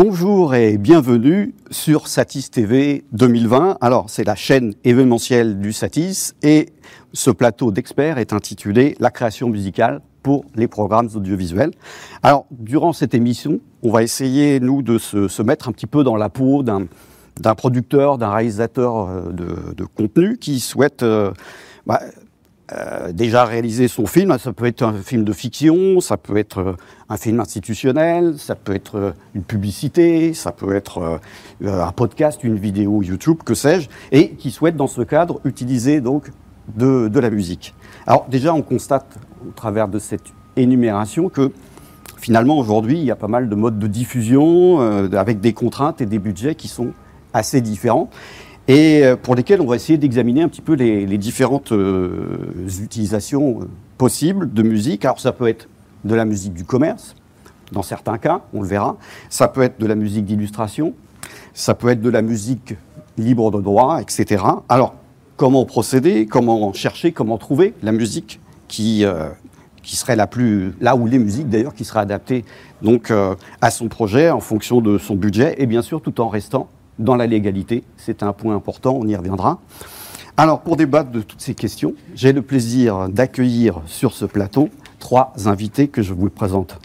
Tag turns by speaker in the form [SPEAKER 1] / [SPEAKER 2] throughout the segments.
[SPEAKER 1] Bonjour et bienvenue sur Satis TV 2020. Alors, c'est la chaîne événementielle du Satis et ce plateau d'experts est intitulé La création musicale pour les programmes audiovisuels. Alors, durant cette émission, on va essayer, nous, de se, mettre un petit peu dans la peau d'un producteur, d'un réalisateur euh, de, contenu qui souhaite euh, bah, euh, déjà réaliser son film. Ça peut être un film de fiction, ça peut être euh, un film institutionnel, ça peut être euh, une publicité, ça peut être un podcast, une vidéo YouTube, que sais-je, et qui souhaite dans ce cadre utiliser donc de, la musique. Alors déjà, on constate au travers de cette énumération que finalement aujourd'hui, il y a pas mal de modes de diffusion avec des contraintes et des budgets qui sont assez différents et euh, pour lesquels on va essayer d'examiner un petit peu les, différentes euh, utilisations euh, possibles de musique. Alors ça peut être de la musique du commerce, dans certains cas, on le verra. Ça peut être de la musique d'illustration, ça peut être de la musique libre de droit, etc. Alors, comment procéder, comment chercher, comment trouver la musique qui, qui serait la plus, là où les musiques d'ailleurs, qui seraient adaptées donc à son projet en fonction de son budget, et bien sûr tout en restant dans la légalité. C'est un point important, on y reviendra. Alors, pour débattre de toutes ces questions, j'ai le plaisir d'accueillir sur ce plateau trois invités que je vous présente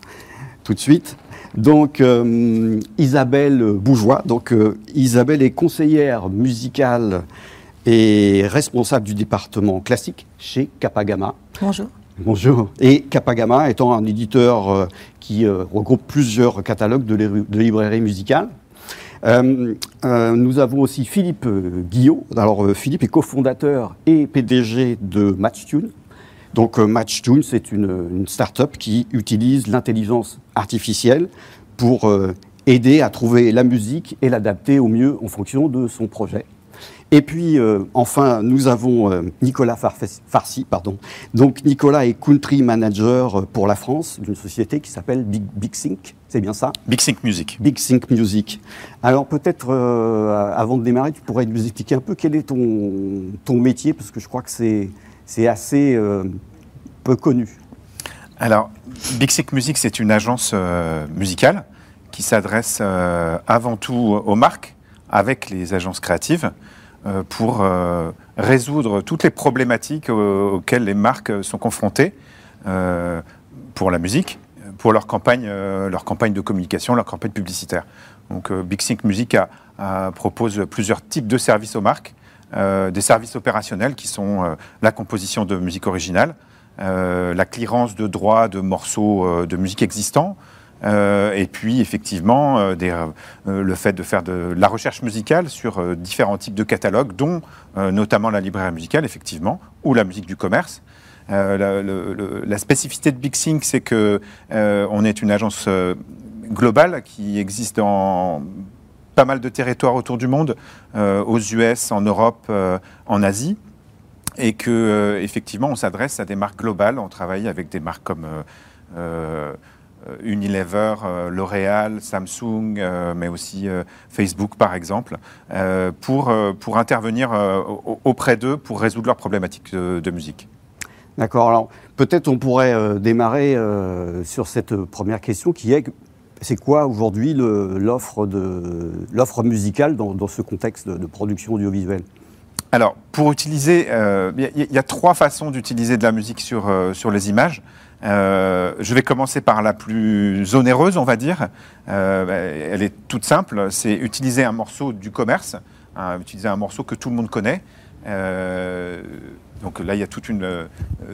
[SPEAKER 1] tout de suite. Donc, euh, Isabelle Bougeois. Donc, euh, Isabelle est conseillère musicale et responsable du département classique chez Capagama.
[SPEAKER 2] Bonjour.
[SPEAKER 1] Bonjour. Et Capagama étant un éditeur euh, qui regroupe plusieurs catalogues de, de librairies musicales. Euh, euh, nous avons aussi Philippe Guillot. Euh, Philippe est cofondateur et PDG de MatchTune. Donc, MatchTune, c'est une, une start-up qui utilise l'intelligence artificielle pour aider à trouver la musique et l'adapter au mieux en fonction de son projet. Et puis, euh, enfin, nous avons euh, Nicolas Farsi. Pardon. Donc, Nicolas est country manager pour la France d'une société qui s'appelle Big, Big Sync. C'est bien ça?
[SPEAKER 3] Big Sync Music.
[SPEAKER 1] Big Sync Music. Alors, peut-être, euh, avant de démarrer, tu pourrais nous expliquer un peu quel est ton, ton métier, parce que je crois que c'est assez peu connu.
[SPEAKER 3] Alors, Big Sync Music, c'est une agence musicale qui s'adresse avant tout aux marques avec les agences créatives. Euh, pour euh, résoudre toutes les problématiques auxquelles les marques sont confrontées euh, pour la musique, pour leur campagne, leur campagne de communication, leur campagne publicitaire. Donc Big Sync Music propose plusieurs types de services aux marques, des services opérationnels qui sont la composition de musique originale, la clearance de droits de morceaux de musique existants, euh, et puis effectivement euh, euh, le fait de faire de la recherche musicale sur différents types de catalogues, dont notamment la librairie musicale effectivement, ou la musique du commerce. La, spécificité de Big Sync, c'est que on est une agence globale qui existe dans pas mal de territoires autour du monde, aux US, en Europe, en Asie, et que effectivement on s'adresse à des marques globales. On travaille avec des marques comme euh, Unilever, euh, L'Oréal, Samsung, euh, mais aussi Facebook par exemple, pour, pour intervenir auprès d'eux pour résoudre leurs problématiques de, musique.
[SPEAKER 1] D'accord. Alors peut-être on pourrait démarrer sur cette première question qui est c'est quoi aujourd'hui l'offre musicale dans, dans, ce contexte de, production audiovisuelle?
[SPEAKER 3] Alors, pour utiliser, il y, a trois façons d'utiliser de la musique sur, sur les images. Euh, je vais commencer par la plus onéreuse, on va dire. Euh, elle est toute simple, c'est utiliser un morceau du commerce, hein, utiliser un morceau que tout le monde connaît. Euh, donc là, il y a toute une,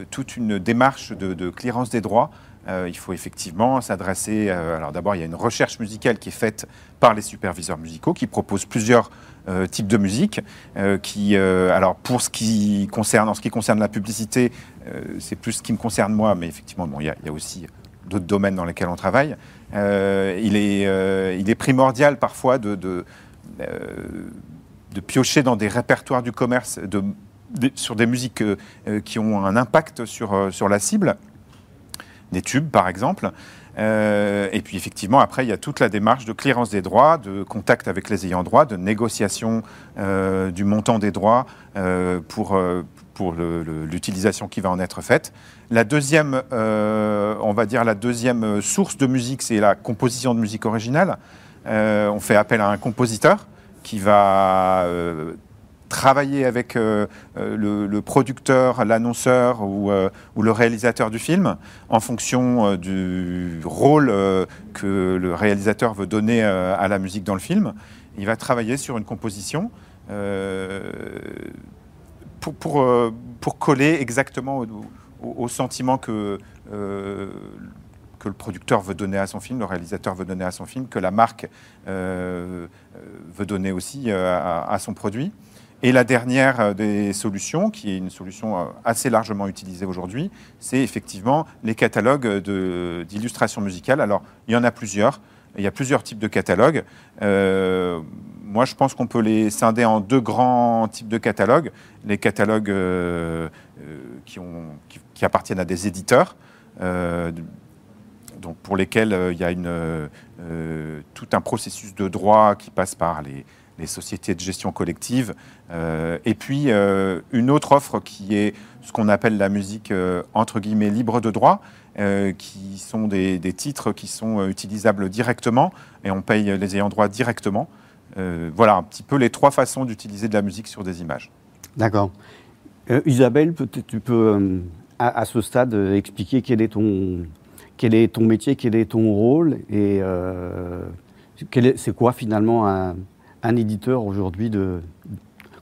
[SPEAKER 3] toute une démarche de, clearance des droits. il faut effectivement s'adresser. alors d'abord, il y a une recherche musicale qui est faite par les superviseurs musicaux qui proposent plusieurs euh, type de musique. Euh, qui, euh, alors pour ce qui concerne, en ce qui concerne la publicité, c'est plus ce qui me concerne moi, mais effectivement, bon, il y, a aussi d'autres domaines dans lesquels on travaille. il, est, il est primordial parfois de, de, de, piocher dans des répertoires du commerce de, sur des musiques qui ont un impact sur, sur la cible, des tubes par exemple. Euh, et puis effectivement, après, il y a toute la démarche de clearance des droits, de contact avec les ayants droit, de négociation euh, du montant des droits euh, pour, pour l'utilisation qui va en être faite. La deuxième, on va dire la deuxième source de musique, c'est la composition de musique originale. euh, on fait appel à un compositeur qui va euh, travailler avec euh, le, le, producteur, l'annonceur ou, ou, le réalisateur du film en fonction du rôle que le réalisateur veut donner à la musique dans le film. Il va travailler sur une composition pour, coller exactement au, sentiment que le producteur veut donner à son film, le réalisateur veut donner à son film, que la marque euh, veut donner aussi euh, à, son produit. Et la dernière euh, des solutions, qui est une solution assez largement utilisée aujourd'hui, c'est effectivement les catalogues d'illustration musicale. Alors, il y en a plusieurs. Il y a plusieurs types de catalogues. moi, je pense qu'on peut les scinder en deux grands types de catalogues. Les catalogues qui, appartiennent à des éditeurs, donc pour lesquels euh, il y a euh, euh, tout un processus de droit qui passe par les, sociétés de gestion collective, et puis une autre offre qui est ce qu'on appelle la musique entre guillemets libre de droit, qui sont des, titres qui sont utilisables directement et on paye les ayants droit directement. voilà un petit peu les trois façons d'utiliser de la musique sur des images.
[SPEAKER 1] D'accord. Isabelle, peut-être tu peux à, ce stade expliquer quel est ton, quel est ton métier, quel est ton rôle et euh, c'est quoi finalement un, éditeur aujourd'hui de,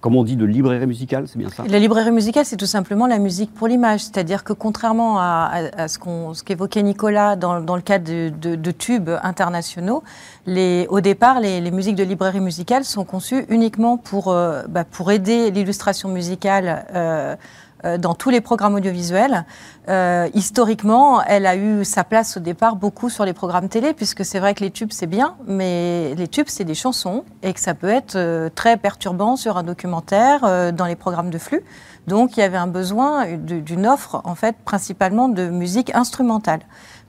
[SPEAKER 1] comme on dit, de librairie musicale, c'est bien ça?
[SPEAKER 2] La librairie musicale, c'est tout simplement la musique pour l'image. C'est-à-dire que contrairement à, ce qu'évoquait Nicolas dans, le cadre de, tubes internationaux, au départ, les, musiques de librairie musicale sont conçues uniquement pour, euh, bah, pour aider l'illustration musicale. Euh, dans tous les programmes audiovisuels. Euh, historiquement, elle a eu sa place au départ beaucoup sur les programmes télé, puisque c'est vrai que les tubes, c'est bien, mais les tubes, c'est des chansons, et que ça peut être euh, très perturbant sur un documentaire, dans les programmes de flux. Donc, il y avait un besoin d'une offre, en fait, principalement de musique instrumentale.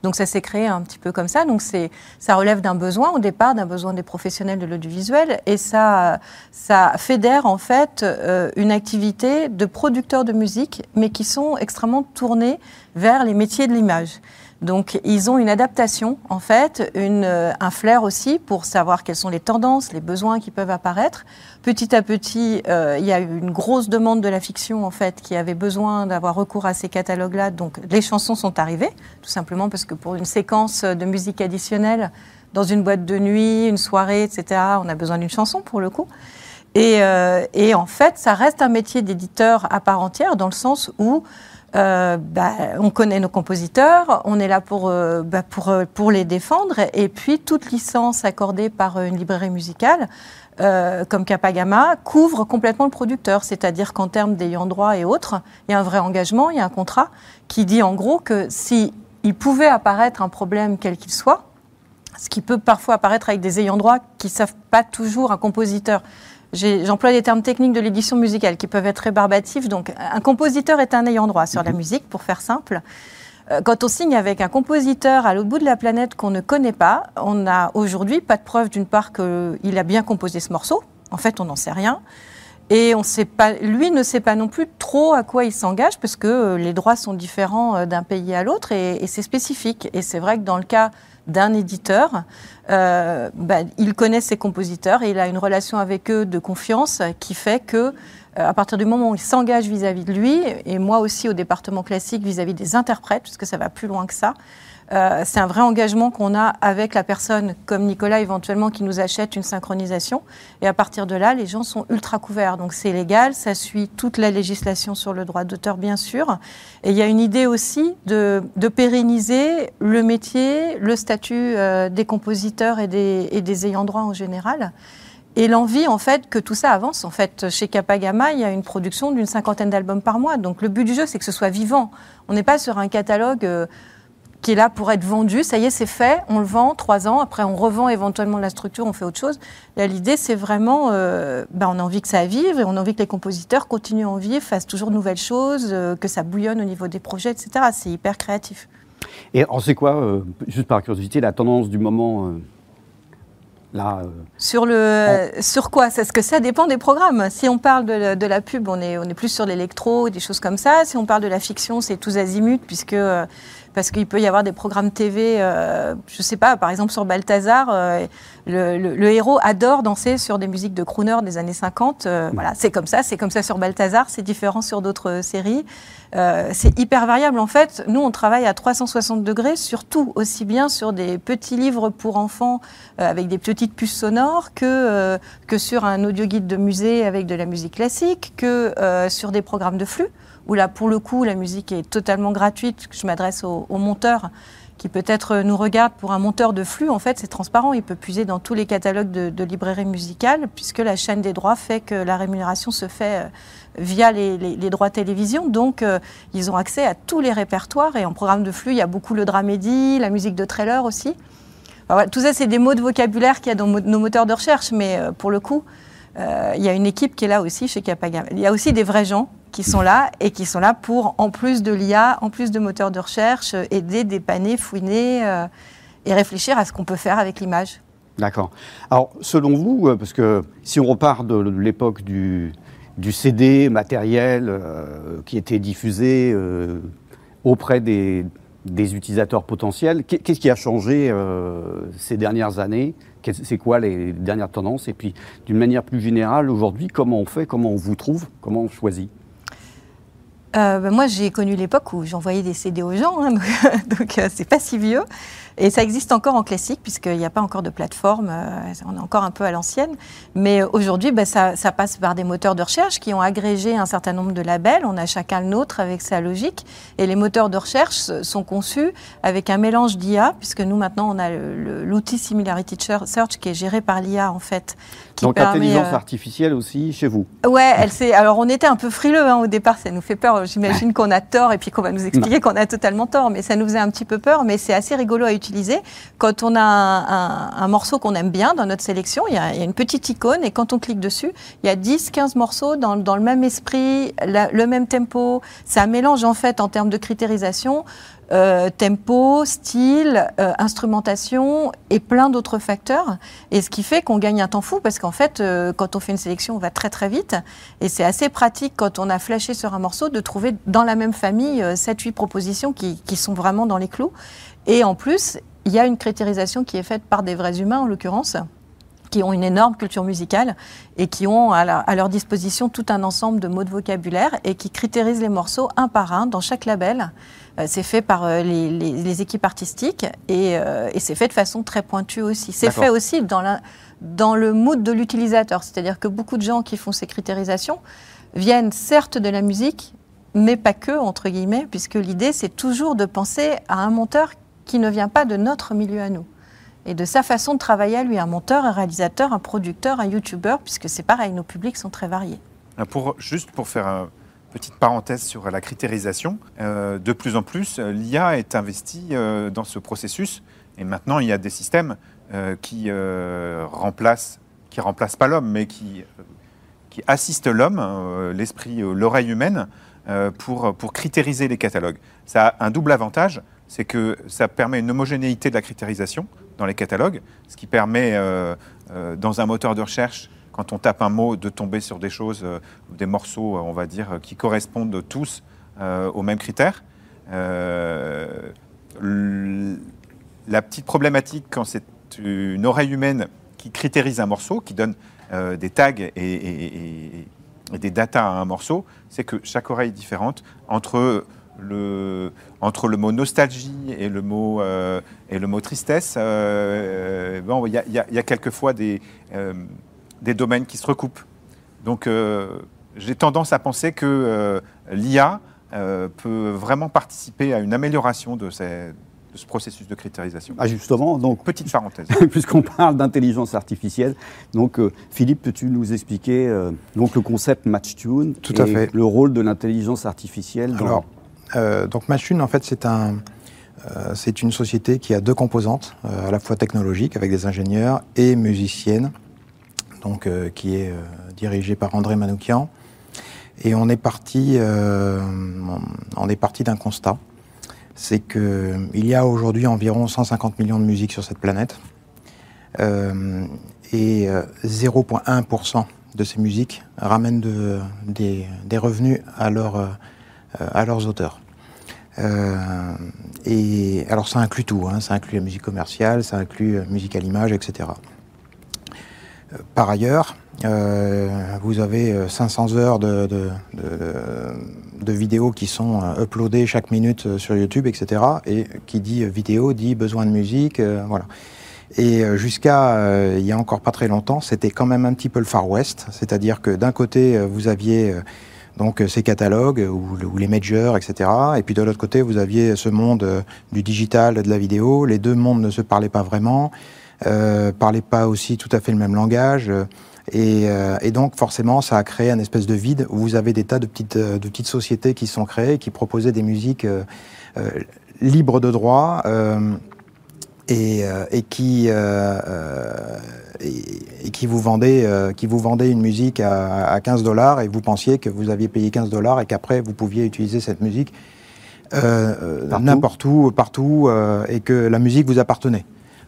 [SPEAKER 2] Donc ça s'est créé un petit peu comme ça. Donc c'est, ça relève d'un besoin au départ, d'un besoin des professionnels de l'audiovisuel, et ça, ça fédère en fait euh, une activité de producteurs de musique, mais qui sont extrêmement tournés vers les métiers de l'image. Donc ils ont une adaptation, en fait, une, euh, un flair aussi pour savoir quelles sont les tendances, les besoins qui peuvent apparaître. Petit à petit, euh, il y a eu une grosse demande de la fiction, en fait, qui avait besoin d'avoir recours à ces catalogues-là. Donc les chansons sont arrivées, tout simplement parce que pour une séquence de musique additionnelle, dans une boîte de nuit, une soirée, etc., on a besoin d'une chanson pour le coup. Et, euh, et, en fait, ça reste un métier d'éditeur à part entière, dans le sens où euh, bah, on connaît nos compositeurs, on est là pour, euh, bah, euh, pour les défendre, et puis toute licence accordée par une librairie musicale, comme Capagama, couvre complètement le producteur, c'est-à-dire qu'en termes d'ayant droit et autres, il y a un vrai engagement, il y a un contrat qui dit en gros que si il pouvait apparaître un problème quel qu'il soit, ce qui peut parfois apparaître avec des ayants droit qui ne savent pas toujours un compositeur J'emploie des termes techniques de l'édition musicale qui peuvent être rébarbatifs. Donc, un compositeur est un ayant droit sur la mhm. musique, pour faire simple. Euh, quand on signe avec un compositeur à l'autre bout de la planète qu'on ne connaît pas, on n'a aujourd'hui pas de preuve d'une part qu'il a bien composé ce morceau. En fait, on n'en sait rien. Et on sait pas, lui ne sait pas non plus trop à quoi il s'engage parce que euh, les droits sont différents euh, d'un pays à l'autre et, et c'est spécifique. Et c'est vrai que dans le cas d'un éditeur, euh, bah, il connaît ses compositeurs et il a une relation avec eux de confiance qui fait que euh, à partir du moment où il s'engage vis-à-vis de lui, et moi aussi au département classique vis-à-vis des interprètes, puisque ça va plus loin que ça, euh, c'est un vrai engagement qu'on a avec la personne, comme Nicolas éventuellement, qui nous achète une synchronisation. Et à partir de là, les gens sont ultra couverts. Donc c'est légal, ça suit toute la législation sur le droit d'auteur, bien sûr. Et il y a une idée aussi de, pérenniser le métier, le statut euh, des compositeurs et des, et des ayants droit en général. Et l'envie, en fait, que tout ça avance. En fait, chez Capagama, il y a une production d'une cinquantaine d'albums par mois. Donc, le but du jeu, c'est que ce soit vivant. On n'est pas sur un catalogue euh, qui est là pour être vendu. Ça y est, c'est fait, on le vend trois ans. Après, on revend éventuellement la structure, on fait autre chose. l'idée, c'est vraiment, euh, ben, on a envie que ça vive et on a envie que les compositeurs continuent à en vivre, fassent toujours de nouvelles choses, euh, que ça bouillonne au niveau des projets, etc. C'est hyper créatif.
[SPEAKER 1] Et on sait quoi, euh, juste par curiosité, la tendance du moment Là,
[SPEAKER 2] sur, le, sur quoi? Est-ce que ça dépend des programmes. Si on parle de, de la pub, on est, on est plus sur l'électro, des choses comme ça. Si on parle de la fiction, c'est tous azimuts, puisque parce qu'il peut y avoir des programmes TV, je ne sais pas, par exemple sur Balthazar, le, héros adore danser sur des musiques de crooner des années 50. Voilà, c'est comme ça, c'est comme ça sur Balthazar, c'est différent sur d'autres séries. c'est hyper variable en fait. Nous, on travaille à 360 degrés, surtout aussi bien sur des petits livres pour enfants avec des petites puces sonores que, que sur un audio guide de musée avec de la musique classique, que sur des programmes de flux où là, pour le coup, la musique est totalement gratuite. Je m'adresse aux, monteurs qui peut-être nous regardent pour un monteur de flux. En fait, c'est transparent. Il peut puiser dans tous les catalogues de, librairies musicales, puisque la chaîne des droits fait que la rémunération se fait euh, via les, droits télévision. Donc, euh, ils ont accès à tous les répertoires. Et en programme de flux, il y a beaucoup le dramédie, la musique de trailer aussi. tout ça, c'est des mots de vocabulaire qu'il y a dans nos moteurs de recherche. Mais euh, pour le coup, il y a une équipe qui est là aussi chez Capagam. Il y a aussi des vrais gens qui sont là et qui sont là pour, en plus de l'IA, en plus de moteurs de recherche, aider, dépanner, fouiner euh, et réfléchir à ce qu'on peut faire avec l'image.
[SPEAKER 1] D'accord. Alors, selon vous, euh, parce que si on repart de, l'époque du, CD matériel euh, qui était diffusé auprès des, utilisateurs potentiels, qu'est-ce qui a changé ces dernières années? C'est quoi les dernières tendances? Et puis, d'une manière plus générale, aujourd'hui, comment on fait? Comment on vous trouve? Comment on choisit?
[SPEAKER 2] Euh, ben, moi, j'ai connu l'époque où j'envoyais des CD aux gens, hein, donc euh, c'est pas si vieux. Et ça existe encore en classique, puisqu'il n'y a pas encore de plateforme, euh, on est encore un peu à l'ancienne. Mais aujourd'hui, ben, ça, ça, passe par des moteurs de recherche qui ont agrégé un certain nombre de labels. On a chacun le nôtre avec sa logique. Et les moteurs de recherche sont conçus avec un mélange d'IA, puisque nous, maintenant, on a l'outil Similarity Search qui est géré par l'IA, en fait.
[SPEAKER 1] Donc intelligence artificielle aussi chez vous
[SPEAKER 2] Ouais, elle. Alors on était un peu frileux hein, au départ, ça nous fait peur. J'imagine qu'on a tort et puis qu'on va nous expliquer qu'on a totalement tort, mais ça nous faisait un petit peu peur. Mais c'est assez rigolo à utiliser quand on a un, morceau qu'on aime bien dans notre sélection, il y, a, une petite icône et quand on clique dessus, il y a 10, 15 morceaux dans, le même esprit, le même tempo. C'est un mélange en fait en termes de critérisation. Euh, tempo, style, euh, instrumentation et plein d'autres facteurs. Et ce qui fait qu'on gagne un temps fou parce qu'en fait, euh, quand on fait une sélection, on va très très vite. Et c'est assez pratique quand on a flashé sur un morceau de trouver dans la même famille 7-8 propositions qui, qui, sont vraiment dans les clous. Et en plus, il y a une critérisation qui est faite par des vrais humains, en l'occurrence, qui ont une énorme culture musicale et qui ont à, leur disposition tout un ensemble de mots de vocabulaire et qui critérisent les morceaux un par un dans chaque label. Euh, c'est fait par euh, les, équipes artistiques euh, et, c'est fait de façon très pointue aussi. C'est fait aussi dans, dans le mood de l'utilisateur, c'est-à-dire que beaucoup de gens qui font ces critérisations viennent certes de la musique, mais pas que, entre guillemets, puisque l'idée, c'est toujours de penser à un monteur qui ne vient pas de notre milieu à nous. Et de sa façon de travailler à lui, un monteur, un réalisateur, un producteur, un youtubeur, puisque c'est pareil, nos publics sont très variés.
[SPEAKER 3] Pour, juste pour faire une petite parenthèse sur la critérisation, euh, de plus en plus, euh, l'IA est investie euh, dans ce processus. Et maintenant, il y a des systèmes qui remplacent, qui remplacent pas l'homme, mais qui, qui assistent l'homme, l'esprit, l'oreille humaine, pour, pour critériser les catalogues. Ça a un double avantage c'est que ça permet une homogénéité de la critérisation dans les catalogues, ce qui permet, euh, euh, dans un moteur de recherche, quand on tape un mot, de tomber sur des choses, euh, des morceaux, on va dire, qui correspondent tous aux mêmes critères. la petite problématique, quand c'est une oreille humaine qui critérise un morceau, qui donne des tags et, des datas à un morceau, c'est que chaque oreille est différente entre le, entre le mot nostalgie et le mot, euh, et le mot tristesse, euh, bon, il y, a quelquefois des, euh, des domaines qui se recoupent. Donc j'ai tendance à penser que l'IA peut vraiment participer à une amélioration de, ces, ce processus de critérisation.
[SPEAKER 1] Ah justement, donc
[SPEAKER 3] petite parenthèse.
[SPEAKER 1] Puisqu'on parle d'intelligence artificielle, donc Philippe, peux-tu nous expliquer donc le concept match-tune
[SPEAKER 4] Tout à fait.
[SPEAKER 1] le rôle de l'intelligence artificielle
[SPEAKER 4] dans... Euh, donc Machine, en fait, c'est un, euh, c'est une société qui a deux composantes, euh, à la fois technologiques avec des ingénieurs et musiciennes, donc qui est dirigée par André Manoukian. Et on est parti, on est parti d'un constat, c'est que il y a aujourd'hui environ 150 millions de musiques sur cette planète, et 0,1% de ces musiques ramènent de, des, des, revenus à leur à leurs auteurs. et alors ça inclut tout, hein. ça inclut la musique commerciale, ça inclut la musique à l'image, etc. Par ailleurs, vous avez 500 heures de, de, vidéos qui sont uploadées chaque minute sur YouTube, etc. Et qui dit vidéo dit besoin de musique, voilà. Et euh, jusqu'à euh, il y a encore pas très longtemps, c'était quand même un petit peu le Far West, c'est-à-dire que d'un côté euh, vous aviez donc ces catalogues ou, les majors, etc. Et puis de l'autre côté, vous aviez ce monde du digital, de la vidéo. Les deux mondes ne se parlaient pas vraiment, euh, parlaient pas aussi tout à fait le même langage. Et, et, donc forcément, ça a créé un espèce de vide où vous avez des tas de petites, de petites sociétés qui sont créées, qui proposaient des musiques euh, libres de droit. Euh, et, euh, et qui euh, euh, et, qui vous vendait qui vous vendait une musique à, à 15 dollars et vous pensiez que vous aviez payé 15 dollars et qu'après vous pouviez utiliser cette musique n'importe où, partout, et que la musique vous appartenait.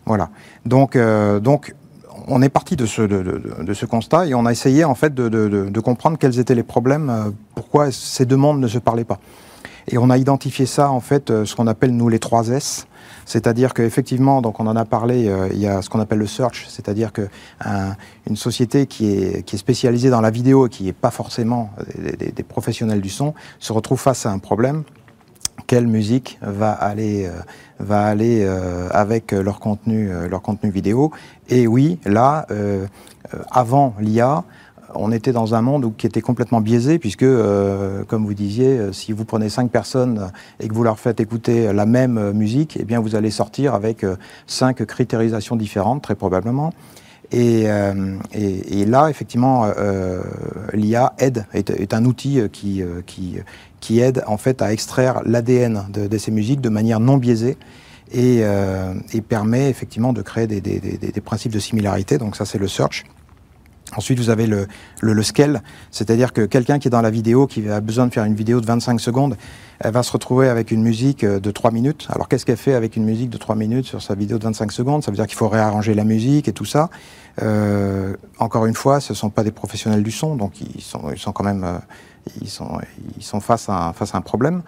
[SPEAKER 4] Voilà. Donc, donc on est parti de ce, de, de, de, ce constat et on a essayé en fait de, de, comprendre quels étaient les problèmes, pourquoi ces deux mondes ne se parlaient pas. Et on a identifié ça en fait, ce qu'on appelle nous les trois S. C'est-à-dire qu'effectivement, donc on en a parlé, euh, il y a ce qu'on appelle le search, c'est-à-dire qu'une société qui est, spécialisée dans la vidéo et qui n'est pas forcément des, professionnels du son se retrouve face à un problème. Quelle musique va aller, euh, va aller euh, avec leur contenu, leur contenu vidéo? Et oui, là, avant l'IA, on était dans un monde qui était complètement biaisé, puisque, euh, comme vous disiez, euh, si vous prenez cinq personnes et que vous leur faites écouter la même musique, eh bien, vous allez sortir avec euh, cinq critérisations différentes, très probablement. Et, là, effectivement, l'IA aide, est, un outil qui, qui, aide en fait à extraire l'ADN de, ces musiques de manière non biaisée. Et, permet effectivement de créer des, des principes de similarité. Donc ça, c'est le search. Ensuite, vous avez le, le, scale, c'est-à-dire que quelqu'un qui est dans la vidéo, qui a besoin de faire une vidéo de 25 secondes, elle va se retrouver avec une musique euh, de 3 minutes. Alors, qu'est-ce qu'elle fait avec une musique de 3 minutes sur sa vidéo de 25 secondes? Ça veut dire qu'il faut réarranger la musique et tout ça. Euh, encore une fois, ce ne sont pas des professionnels du son, donc ils sont, ils sont quand même euh, ils sont, ils sont face, à, face à un problème.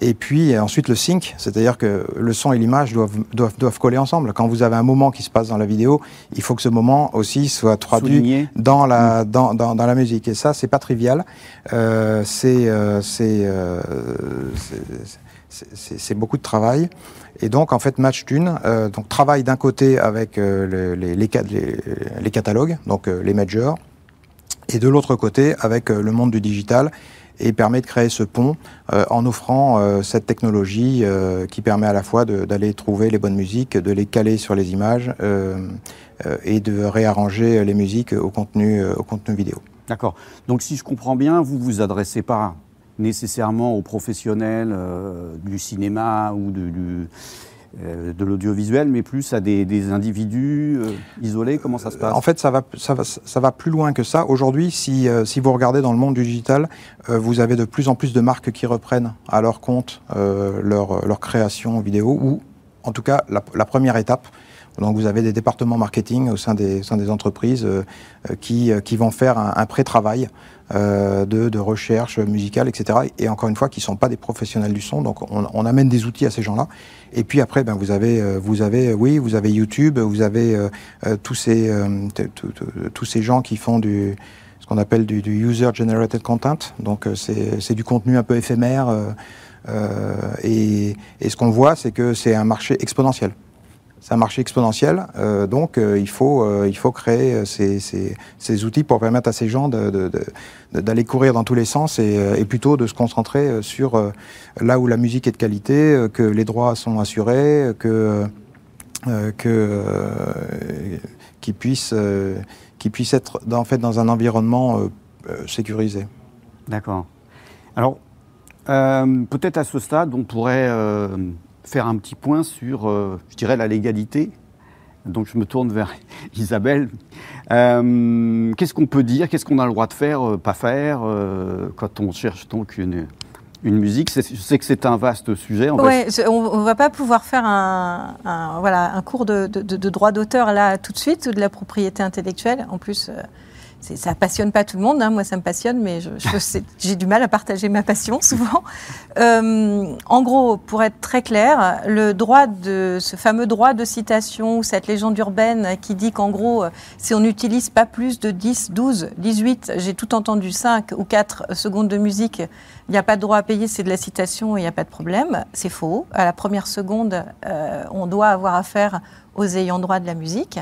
[SPEAKER 4] Et puis ensuite le sync, c'est-à-dire que le son et l'image doivent, doivent, doivent, coller ensemble. Quand vous avez un moment qui se passe dans la vidéo, il faut que ce moment aussi soit traduit dans la, mm. dans, dans, dans, la musique. Et ça, c'est pas trivial. Euh, c'est euh, euh c'est beaucoup de travail. Et donc, en fait, Match Tune euh, donc, travaille d'un côté avec euh, les, les, les, les, catalogues, donc euh, les majors, et de l'autre côté avec le monde du digital et permet de créer ce pont euh, en offrant euh, cette technologie euh, qui permet à la fois d'aller trouver les bonnes musiques, de les caler sur les images et de réarranger les musiques au contenu, au contenu vidéo.
[SPEAKER 1] D'accord. Donc si je comprends bien, vous vous adressez pas nécessairement aux professionnels du cinéma ou du euh, de l'audiovisuel, mais plus à des, individus euh, isolés Comment ça se passe?
[SPEAKER 4] En fait, ça va, ça va, ça va plus loin que ça. Aujourd'hui, si, euh, vous regardez dans le monde digital, vous avez de plus en plus de marques qui reprennent à leur compte leur, création vidéo, ou en tout cas la, première étape. Donc vous avez des départements marketing au sein des, entreprises qui, vont faire un, pré-travail euh, de, de, recherche musicale, etc. Et encore une fois, qui ne sont pas des professionnels du son. Donc on, on amène des outils à ces gens-là. Et puis après, ben, vous avez, euh, vous avez, oui, vous avez YouTube, vous avez euh, euh tous ces, tous ces gens qui font du, ce qu'on appelle du, du user-generated content. Donc c'est du contenu un peu éphémère. Et, et ce qu'on voit, c'est que c'est un marché exponentiel c'est un marché exponentiel, euh, donc euh, il, faut, euh, il faut créer ces, ces, ces, outils pour permettre à ces gens d'aller courir dans tous les sens et, plutôt de se concentrer sur là où la musique est de qualité, que les droits sont assurés, que que qui puisse qui puisse être en fait dans un environnement sécurisé.
[SPEAKER 1] D'accord. Alors peut-être à ce stade, on pourrait faire un petit point sur, euh, je dirais, la légalité. Donc je me tourne vers Isabelle. Euh, qu'est-ce qu'on peut dire? Qu'est-ce qu'on a le droit de faire, euh, pas faire, quand on cherche donc une, une musique? Je sais que c'est un vaste sujet.
[SPEAKER 2] on ne va pas pouvoir faire un, voilà, un cours de, de, droit d'auteur là tout de suite, ou de la propriété intellectuelle. En plus, ça passionne pas tout le monde, hein. moi ça me passionne, mais j'ai du mal à partager ma passion souvent. Euh, en gros, pour être très clair, le droit de ce fameux droit de citation ou cette légende urbaine qui dit qu'en gros, si on n'utilise pas plus de 10, 12, 18, j'ai tout entendu 5 ou 4 secondes de musique, il n'y a pas de droit à payer, c'est de la citation il n'y a pas de problème. C'est faux. À la première seconde, euh, on doit avoir affaire aux ayants droit de la musique.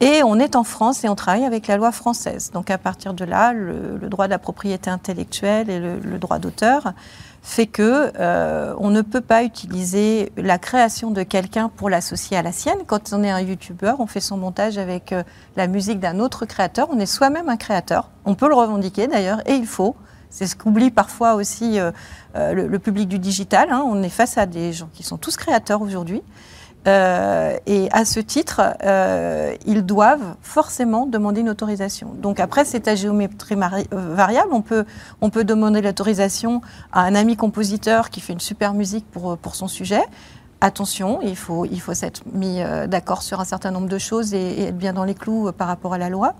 [SPEAKER 2] Et on est en France et on travaille avec la loi française. Donc à partir de là, le, droit de la propriété intellectuelle et le, droit d'auteur fait que euh, on ne peut pas utiliser la création de quelqu'un pour l'associer à la sienne. Quand on est un youtubeur, on fait son montage avec euh, la musique d'un autre créateur. On est soi-même un créateur. On peut le revendiquer d'ailleurs, et il faut. C'est ce qu'oublie parfois aussi euh, le, public du digital. Hein. On est face à des gens qui sont tous créateurs aujourd'hui. Euh, et à ce titre, euh, ils doivent forcément demander une autorisation. Donc après, c'est à géométrie euh, variable. On peut, on peut demander l'autorisation à un ami compositeur qui fait une super musique pour, pour son sujet. Attention, il faut, il faut s'être mis d'accord sur un certain nombre de choses et, et, être bien dans les clous par rapport à la loi.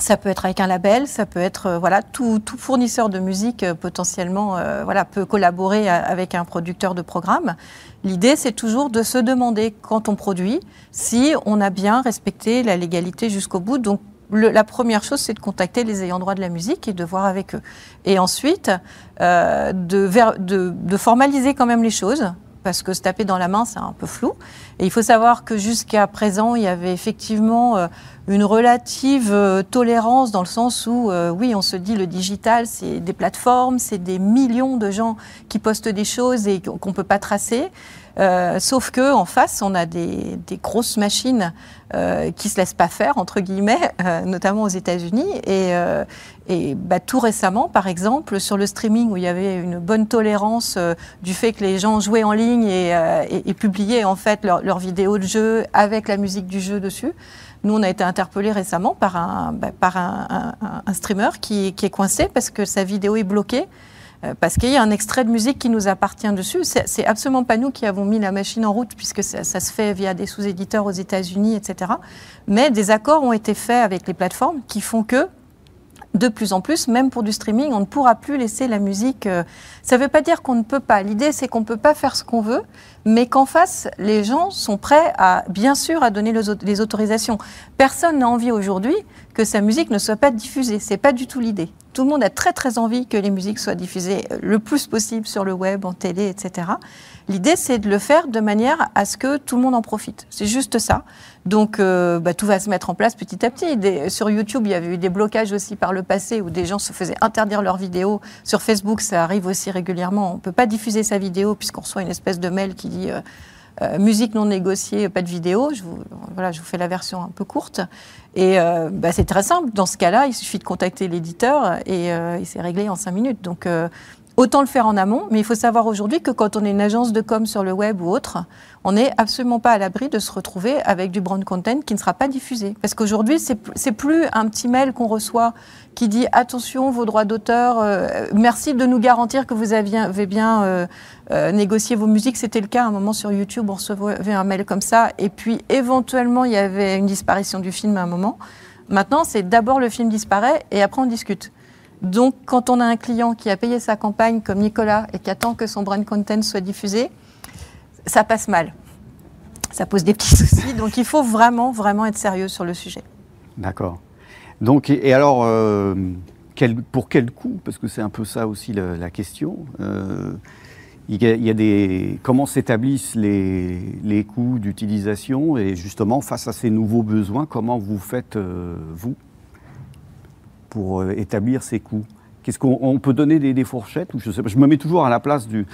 [SPEAKER 2] Ça peut être avec un label, ça peut être voilà tout, tout, fournisseur de musique potentiellement voilà peut collaborer avec un producteur de programme. L'idée, c'est toujours de se demander, quand on produit, si on a bien respecté la légalité jusqu'au bout. Donc, la première chose, c'est de contacter les ayants droit de la musique et de voir avec eux. Et ensuite, euh, de, de, formaliser quand même les choses, parce que se taper dans la main, c'est un peu flou. Et il faut savoir que jusqu'à présent, il y avait effectivement euh, une relative euh, tolérance dans le sens où, oui, on se dit le digital, c'est des plateformes, c'est des millions de gens qui postent des choses et qu'on ne peut pas tracer. Euh, sauf que en face, on a des, grosses machines euh, qui se laissent pas faire entre guillemets, euh, notamment aux États-Unis. Et, euh, et bah, tout récemment, par exemple, sur le streaming où il y avait une bonne tolérance du fait que les gens jouaient en ligne et, et, publiaient en fait leurs leur vidéos de jeu avec la musique du jeu dessus. Nous, on a été interpellés récemment par un, bah, par un, un, un streamer qui, qui est coincé parce que sa vidéo est bloquée euh, parce qu'il y a un extrait de musique qui nous appartient dessus. C'est absolument pas nous qui avons mis la machine en route, puisque ça, se fait via des sous-éditeurs aux États-Unis, etc. Mais des accords ont été faits avec les plateformes qui font que de plus en plus, même pour du streaming, on ne pourra plus laisser la musique. Euh, ça ne veut pas dire qu'on ne peut pas. L'idée, c'est qu'on ne peut pas faire ce qu'on veut, mais qu'en face, les gens sont prêts à, bien sûr, à donner les autorisations. Personne n'a envie aujourd'hui que sa musique ne soit pas diffusée. C'est pas du tout l'idée. Tout le monde a très très envie que les musiques soient diffusées le plus possible sur le web, en télé, etc. L'idée, c'est de le faire de manière à ce que tout le monde en profite. C'est juste ça. Donc, euh, bah, tout va se mettre en place petit à petit. sur YouTube, il y avait eu des blocages aussi par le passé où des gens se faisaient interdire leurs vidéos. Sur Facebook, ça arrive aussi régulièrement. On ne peut pas diffuser sa vidéo puisqu'on reçoit une espèce de mail qui dit euh, euh, musique non négociée, pas de vidéo. Je vous, voilà, je vous fais la version un peu courte. Et bah, c'est très simple. Dans ce cas-là, il suffit de contacter l'éditeur et il s'est réglé en cinq minutes. Donc, Autant le faire en amont, mais il faut savoir aujourd'hui que quand on est une agence de com sur le web ou autre, on n'est absolument pas à l'abri de se retrouver avec du brand content qui ne sera pas diffusé. Parce qu'aujourd'hui, c'est plus un petit mail qu'on reçoit qui dit attention, vos droits d'auteur, euh, merci de nous garantir que vous avez bien euh, euh, négocié vos musiques. C'était le cas à un moment sur YouTube, on recevait un mail comme ça, et puis éventuellement il y avait une disparition du film à un moment. Maintenant, c'est d'abord le film disparaît et après on discute. Donc, quand on a un client qui a payé sa campagne comme Nicolas et qui attend que son brand content soit diffusé, ça passe mal. Ça pose des petits soucis. Donc, il faut vraiment, vraiment être sérieux sur le sujet.
[SPEAKER 1] D'accord. Donc, et alors, euh, pour quel coût? Parce que c'est un peu ça aussi la, question. Euh, il, y a, des, comment s'établissent les, les, coûts d'utilisation? Et justement face à ces nouveaux besoins, comment vous faites euh, vous pour établir ces coûts? Qu'est-ce qu'on peut donner des, fourchettes ou je, me mets toujours à la place de,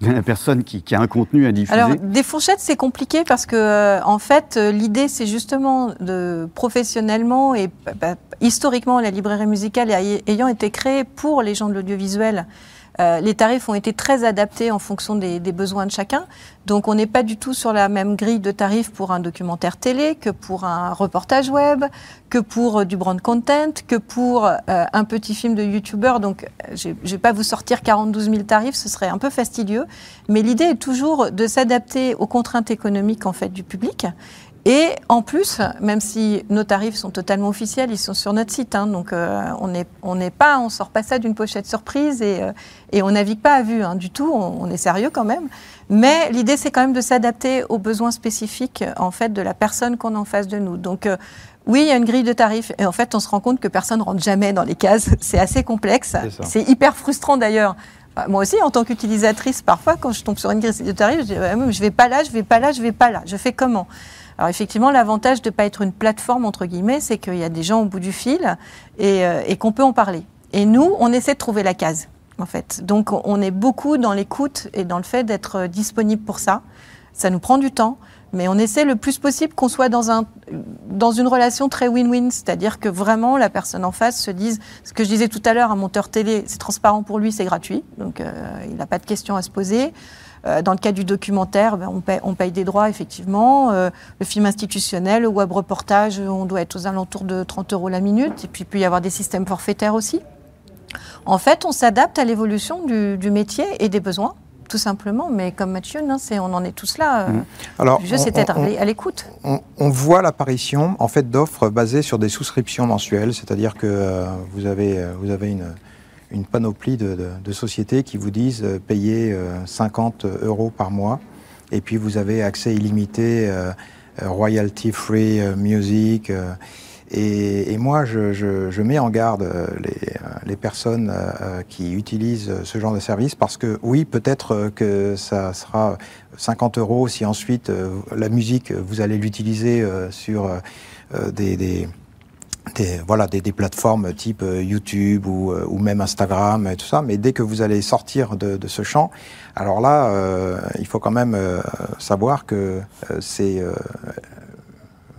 [SPEAKER 1] la personne qui, a un contenu à diffuser.
[SPEAKER 2] Alors, des fourchettes, c'est compliqué parce que, euh, en fait, euh, l'idée, c'est justement de professionnellement et bah, bah, historiquement, la librairie musicale ayant été créée pour les gens de l'audiovisuel euh, les tarifs ont été très adaptés en fonction des, besoins de chacun. Donc on n'est pas du tout sur la même grille de tarifs pour un documentaire télé que pour un reportage web, que pour euh, du brand content, que pour euh, un petit film de youtubeur. Donc je ne vais pas vous sortir 42 000 tarifs, ce serait un peu fastidieux. Mais l'idée est toujours de s'adapter aux contraintes économiques en fait du public Et en plus, même si nos tarifs sont totalement officiels, ils sont sur notre site, hein, donc euh, on n'est on n'est pas, on sort pas ça d'une pochette surprise et, euh, et on navigue pas à vue hein, du tout. On, on, est sérieux quand même. Mais l'idée, c'est quand même de s'adapter aux besoins spécifiques en fait de la personne qu'on a en face de nous. Donc euh, oui, il y a une grille de tarifs et en fait, on se rend compte que personne rentre jamais dans les cases. C'est assez complexe. C'est hyper frustrant d'ailleurs. Moi aussi, en tant qu'utilisatrice, parfois, quand je tombe sur une grille de tarifs, je dis je vais pas là, je vais pas là, je vais pas là. Je fais comment? Alors effectivement, l'avantage de ne pas être une plateforme, entre guillemets, c'est qu'il y a des gens au bout du fil et, euh, et qu'on peut en parler. Et nous, on essaie de trouver la case, en fait. Donc on est beaucoup dans l'écoute et dans le fait d'être disponible pour ça. Ça nous prend du temps, mais on essaie le plus possible qu'on soit dans une relation très win-win, c'est-à-dire que vraiment la personne en face se dise, ce que je disais tout à l'heure, un monteur télé, c'est transparent pour lui, c'est gratuit, donc euh, il n'a pas de questions à se poser. Euh, dans le cas du documentaire, ben, on, paye, on, paye, des droits, effectivement. Euh, le film institutionnel, le web reportage, on doit être aux alentours de 30 euros la minute. Et puis, il peut y avoir des systèmes forfaitaires aussi. En fait, on s'adapte à l'évolution du, du, métier et des besoins, tout simplement. Mais comme Mathieu, non, on en est tous là. Mmh. Alors, le jeu, c'est être à l'écoute.
[SPEAKER 4] On, on, voit l'apparition en fait, d'offres basées sur des souscriptions mensuelles, c'est-à-dire que euh, vous, avez, vous avez une une panoplie de, sociétés qui vous disent euh, payer 50 euh, euros par mois et puis vous avez accès illimité, euh, royalty free music. Et, moi, je, je, mets en garde les, les personnes qui utilisent ce genre de service parce que oui, peut-être que ça sera 50 euros si ensuite la musique, vous allez l'utiliser sur des des, voilà, des, des, plateformes type euh, YouTube ou, euh, ou, même Instagram et tout ça, mais dès que vous allez sortir de, de ce champ, alors là, euh, il faut quand même euh, savoir que euh, c'est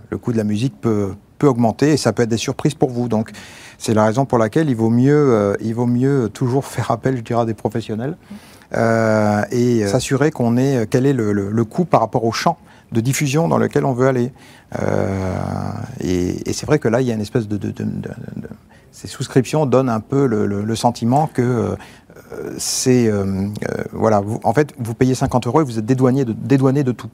[SPEAKER 4] le coût de la musique peut, peut augmenter et ça peut être des surprises pour vous. Donc, c'est la raison pour laquelle il vaut mieux, il vaut mieux toujours faire appel, je dirais, à des professionnels et s'assurer qu'on est quel est le, le, le coût par rapport au champ de diffusion dans lequel on veut aller. Euh, et, c'est vrai que là, il y a une espèce de, ces souscriptions donnent un peu le, sentiment que euh, c'est euh, voilà, en fait, vous payez 50 euros et vous êtes dédouané de, dédouané de tout.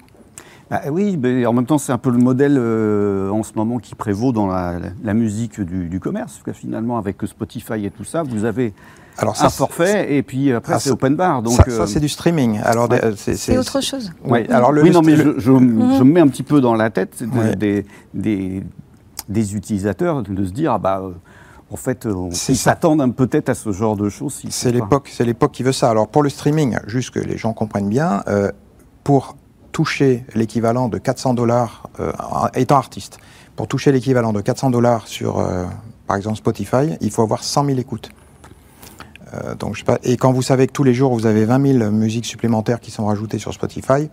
[SPEAKER 1] Bah, oui, mais en même temps, c'est un peu le modèle en ce moment qui prévaut dans la, la musique du, du, commerce. Parce que finalement, avec Spotify et tout ça, vous avez alors ça, un forfait et puis après ah, c'est open bar. Donc
[SPEAKER 4] ça, ça c'est du streaming. Alors
[SPEAKER 2] ouais. c'est autre chose.
[SPEAKER 1] Ouais. Mmh. Alors le, oui, non, mais je, je, mmh. je, me mets un petit peu dans la tête de, des, des, des, utilisateurs de se dire ah bah. Euh, en fait, on, ils s'attendent peut-être à ce genre de choses. Si
[SPEAKER 4] c'est l'époque, c'est l'époque qui veut ça. Alors pour le streaming, juste que les gens comprennent bien, euh, pour toucher l'équivalent de 400 dollars euh, étant artiste, pour toucher l'équivalent de 400 dollars sur, euh, par exemple Spotify, il faut avoir 100 000 écoutes. Euh, donc, je sais pas, et quand vous savez que tous les jours vous avez 20 000 musiques supplémentaires qui sont rajoutées sur Spotify,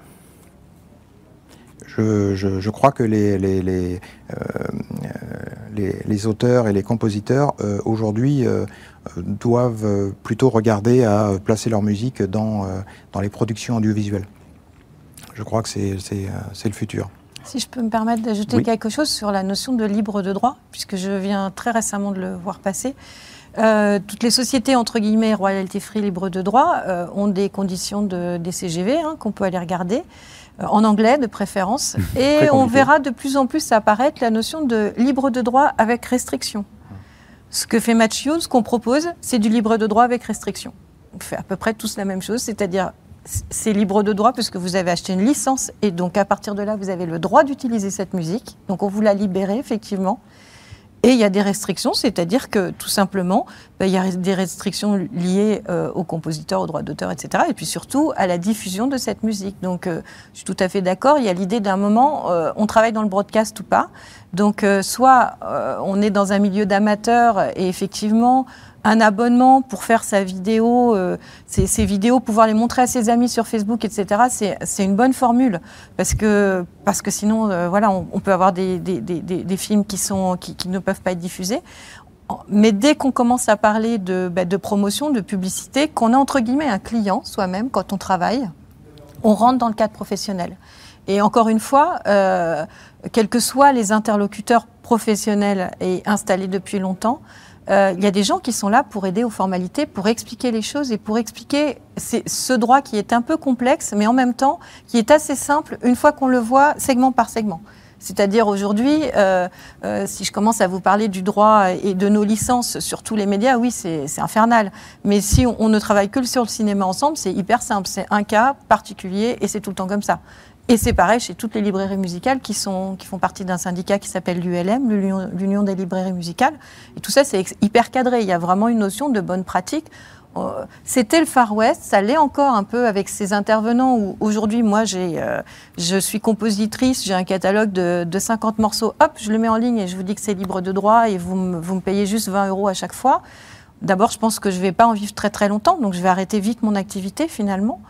[SPEAKER 4] je, je, je crois que les, les, les, euh, les, les, auteurs et les compositeurs euh, aujourd'hui doivent plutôt regarder à placer leur musique dans, dans les productions audiovisuelles. Je crois que c'est le futur.
[SPEAKER 2] Si je peux me permettre d'ajouter oui. quelque chose sur la notion de libre de droit, puisque je viens très récemment de le voir passer. Euh, toutes les sociétés, entre guillemets, royalty free, libres de droit, euh, ont des conditions de DCGV hein, qu'on peut aller regarder, euh, en anglais de préférence. Et on verra de plus en plus apparaître la notion de libre de droit avec restriction. Ce que fait Match ce qu'on propose, c'est du libre de droit avec restriction. On fait à peu près tous la même chose, c'est-à-dire c'est libre de droit puisque vous avez acheté une licence et donc à partir de là, vous avez le droit d'utiliser cette musique. Donc on vous l'a libérée, effectivement. Et il y a des restrictions, c'est-à-dire que tout simplement, ben, il y a des restrictions liées euh, aux compositeurs, aux droits d'auteur, etc. Et puis surtout à la diffusion de cette musique. Donc euh, je suis tout à fait d'accord. Il y a l'idée d'un moment, euh, on travaille dans le broadcast ou pas. Donc euh, soit euh, on est dans un milieu d'amateurs et effectivement un abonnement pour faire sa vidéo, euh, ses, ses, vidéos, pouvoir les montrer à ses amis sur Facebook, etc. C'est une bonne formule parce que parce que sinon, euh, voilà, on, on, peut avoir des, des, des, des films qui sont qui, qui, ne peuvent pas être diffusés. Mais dès qu'on commence à parler de, bah, de promotion, de publicité, qu'on a entre guillemets un client soi-même quand on travaille, on rentre dans le cadre professionnel. Et encore une fois, euh, quels que soient les interlocuteurs professionnels et installés depuis longtemps, euh, il y a des gens qui sont là pour aider aux formalités, pour expliquer les choses et pour expliquer ce droit qui est un peu complexe, mais en même temps qui est assez simple une fois qu'on le voit segment par segment. C'est-à-dire aujourd'hui, euh, euh, si je commence à vous parler du droit et de nos licences sur tous les médias, oui, c'est infernal. Mais si on, on, ne travaille que sur le cinéma ensemble, c'est hyper simple. C'est un cas particulier et c'est tout le temps comme ça. Et c'est pareil chez toutes les librairies musicales qui, sont, qui font partie d'un syndicat qui s'appelle l'ULM, l'Union des librairies musicales. Et tout ça, c'est hyper cadré. Il y a vraiment une notion de bonne pratique. Euh, c'était le Far West, ça l'est encore un peu avec ces intervenants où aujourd'hui, moi, j'ai, euh, je suis compositrice, j'ai un catalogue de, de, 50 morceaux, hop, je le mets en ligne et je vous dis que c'est libre de droit et vous, vous me payez juste 20 euros à chaque fois. D'abord, je pense que je ne vais pas en vivre très très longtemps, donc je vais arrêter vite mon activité finalement.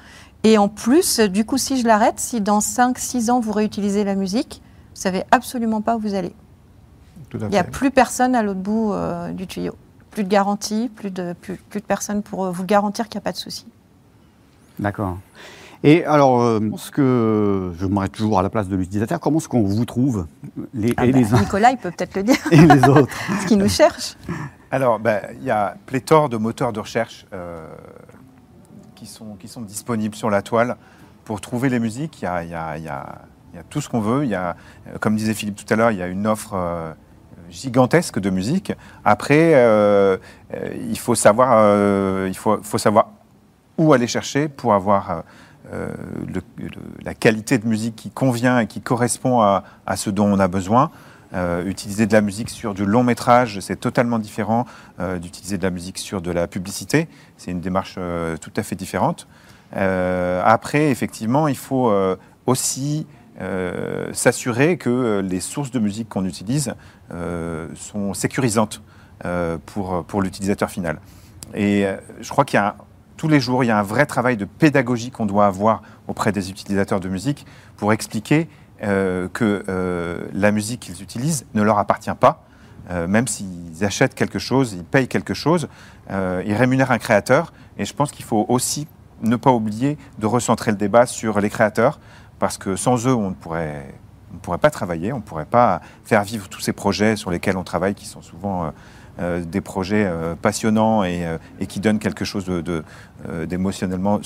[SPEAKER 2] Et en plus, du coup, si je l'arrête, si dans 5-6 ans vous réutilisez la musique, vous savez absolument pas où vous allez. Il n'y a plus personne à l'autre bout euh, du tuyau. Plus de garantie, plus de, plus, de personnes pour euh, vous garantir qu'il n'y a pas de souci.
[SPEAKER 1] D'accord. Et alors, euh, ce que je m'arrête toujours à la place de l'utilisateur, comment est-ce qu'on vous trouve
[SPEAKER 2] les, ah les bah, Nicolas, il peut peut-être le dire.
[SPEAKER 1] Et les autres.
[SPEAKER 2] ce qui nous cherche.
[SPEAKER 3] Alors, bah, il y a pléthore de moteurs de recherche qui sont, qui sont disponibles sur la toile pour trouver les musiques. Il y a, il y a, tout ce qu'on veut. Il y a, comme disait Philippe tout à l'heure, il y a une offre euh, gigantesque de musique. Après, euh, euh, il faut savoir, euh, il faut, faut, savoir où aller chercher pour avoir euh, la qualité de musique qui convient et qui correspond à, à ce dont on a besoin. Euh, utiliser de la musique sur du long métrage, c'est totalement différent euh, d'utiliser de la musique sur de la publicité. C'est une démarche euh, tout à fait différente. Après, effectivement, il faut aussi s'assurer que les sources de musique qu'on utilise sont sécurisantes pour, pour l'utilisateur final. Et je crois qu'il y a tous les jours, il y a un vrai travail de pédagogie qu'on doit avoir auprès des utilisateurs de musique pour expliquer euh, que euh, la musique qu'ils utilisent ne leur appartient pas. Euh, même s'ils achètent quelque chose, ils payent quelque chose, ils rémunèrent un créateur. Et je pense qu'il faut aussi ne pas oublier de recentrer le débat sur les créateurs, parce que sans eux, on ne pourrait, on pourrait pas travailler, on ne pourrait pas faire vivre tous ces projets sur lesquels on travaille, qui sont souvent des projets passionnants et, qui donnent quelque chose d'émotionnellement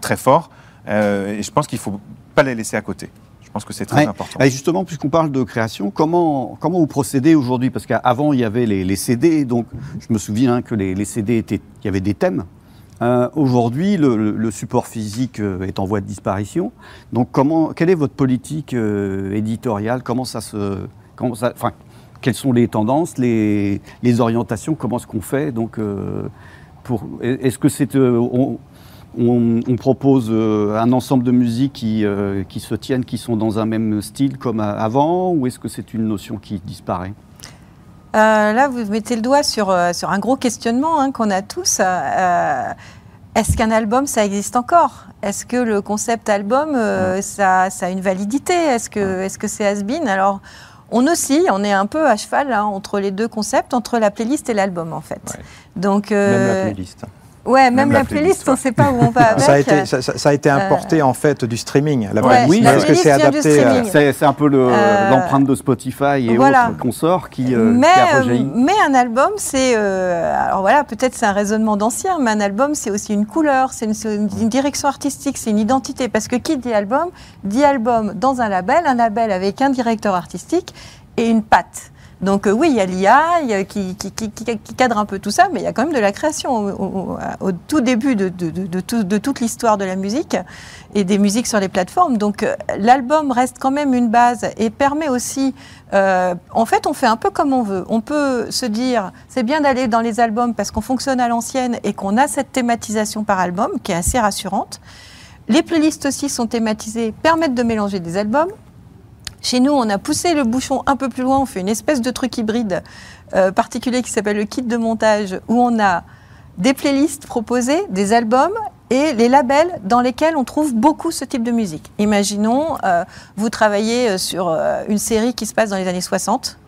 [SPEAKER 3] très fort. et je pense qu'il ne faut pas les laisser à côté. Je pense que c'est très ouais. important.
[SPEAKER 1] Et justement, puisqu'on parle de création, comment, comment vous procédez aujourd'hui? Parce qu'avant, il y avait les, les, CD, donc je me souviens que les, les CD étaient, il y avait des thèmes. Euh, aujourd'hui, le, le, support physique euh, est en voie de disparition. Donc, comment, quelle est votre politique euh, éditoriale? Comment ça se, comment ça, enfin, quelles sont les tendances, les, les orientations? Comment est-ce qu'on fait? Donc, euh, pour, est-ce que c'est, on, on, on, propose euh, un ensemble de musiques qui, euh, qui, se tiennent, qui sont dans un même style comme avant, ou est-ce que c'est une notion qui disparaît?
[SPEAKER 2] Euh, Là, vous mettez le doigt sur, sur un gros questionnement hein, qu'on a tous. Est-ce qu'un album, ça existe encore? Est-ce que le concept album, ouais. ça, ça, a une validité? Est-ce que c'est -ce has been? Alors, on oscille, on est un peu à cheval hein, entre les deux concepts, entre la playlist et l'album, en fait.
[SPEAKER 4] Ouais. Donc, Même la playlist.
[SPEAKER 2] Ouais, même, même la, la, playlist, playlist on ne sait pas où on va avec.
[SPEAKER 4] Ça a été, ça, ça a été importé euh... en fait du streaming.
[SPEAKER 2] La ouais, oui,
[SPEAKER 1] parce que c'est adapté. Euh... C'est un peu euh... l'empreinte de Spotify et voilà. autres consorts qui, euh,
[SPEAKER 2] mais,
[SPEAKER 1] qui a rejailli.
[SPEAKER 2] Mais un album, c'est euh, alors voilà, peut-être c'est un raisonnement d'ancien, mais un album, c'est aussi une couleur, c'est une, une, direction artistique, c'est une identité. Parce que qui dit album, dit album dans un label, un label avec un directeur artistique et une patte. Donc euh, oui, il y a l'IA qui, qui, qui, qui, cadre un peu tout ça, mais il y a quand même de la création au, tout début de toute l'histoire de la musique et des musiques sur les plateformes. Donc euh, l'album reste quand même une base et permet aussi, euh, en fait, on fait un peu comme on veut. On peut se dire, c'est bien d'aller dans les albums parce qu'on fonctionne à l'ancienne et qu'on a cette thématisation par album qui est assez rassurante. Les playlists aussi sont thématisées, permettent de mélanger des albums. Chez nous, on a poussé le bouchon un peu plus loin, on fait une espèce de truc hybride euh, particulier qui s'appelle le kit de montage, où on a des playlists proposées, des albums et les labels dans lesquels on trouve beaucoup ce type de musique. Imaginons, euh, vous travaillez sur euh, une série qui se passe dans les années 60.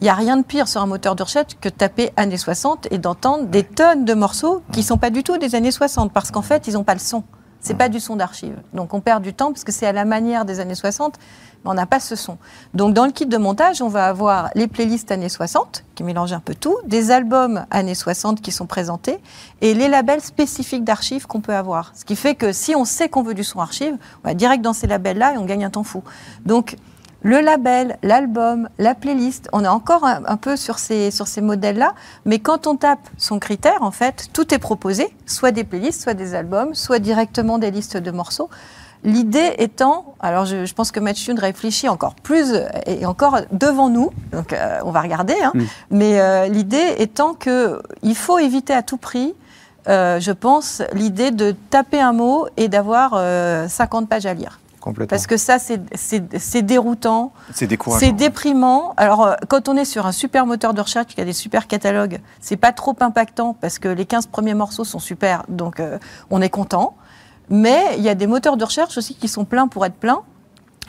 [SPEAKER 2] Il n'y a rien de pire sur un moteur de recherche que de taper années 60 et d'entendre des tonnes de morceaux qui ne sont pas du tout des années 60, parce qu'en fait, ils n'ont pas le son. C'est pas du son d'archive. Donc on perd du temps parce que c'est à la manière des années 60 mais on n'a pas ce son. Donc dans le kit de montage, on va avoir les playlists années 60 qui mélangent un peu tout, des albums années 60 qui sont présentés et les labels spécifiques d'archives qu'on peut avoir. Ce qui fait que si on sait qu'on veut du son archive, on va direct dans ces labels-là et on gagne un temps fou. Donc le label, l'album, la playlist. On est encore un, un peu sur ces, sur ces modèles-là. Mais quand on tape son critère, en fait, tout est proposé, soit des playlists, soit des albums, soit directement des listes de morceaux. L'idée étant, alors je, je pense que Matchune réfléchit encore plus et encore devant nous, donc euh, on va regarder, hein,
[SPEAKER 1] Mm.
[SPEAKER 2] mais euh, l'idée étant que il faut éviter à tout prix, euh, je pense, l'idée de taper un mot et d'avoir euh, 50 pages à lire.
[SPEAKER 4] Complètement.
[SPEAKER 2] Parce que ça, c'est- déroutant,
[SPEAKER 3] C'est décourageant.
[SPEAKER 2] c'est déprimant. Alors, euh, quand on est sur un super moteur de recherche qui a des super catalogues, c'est pas trop impactant parce que les 15 premiers morceaux sont super, donc euh, on est content. Mais il y a des moteurs de recherche aussi qui sont pleins pour être pleins.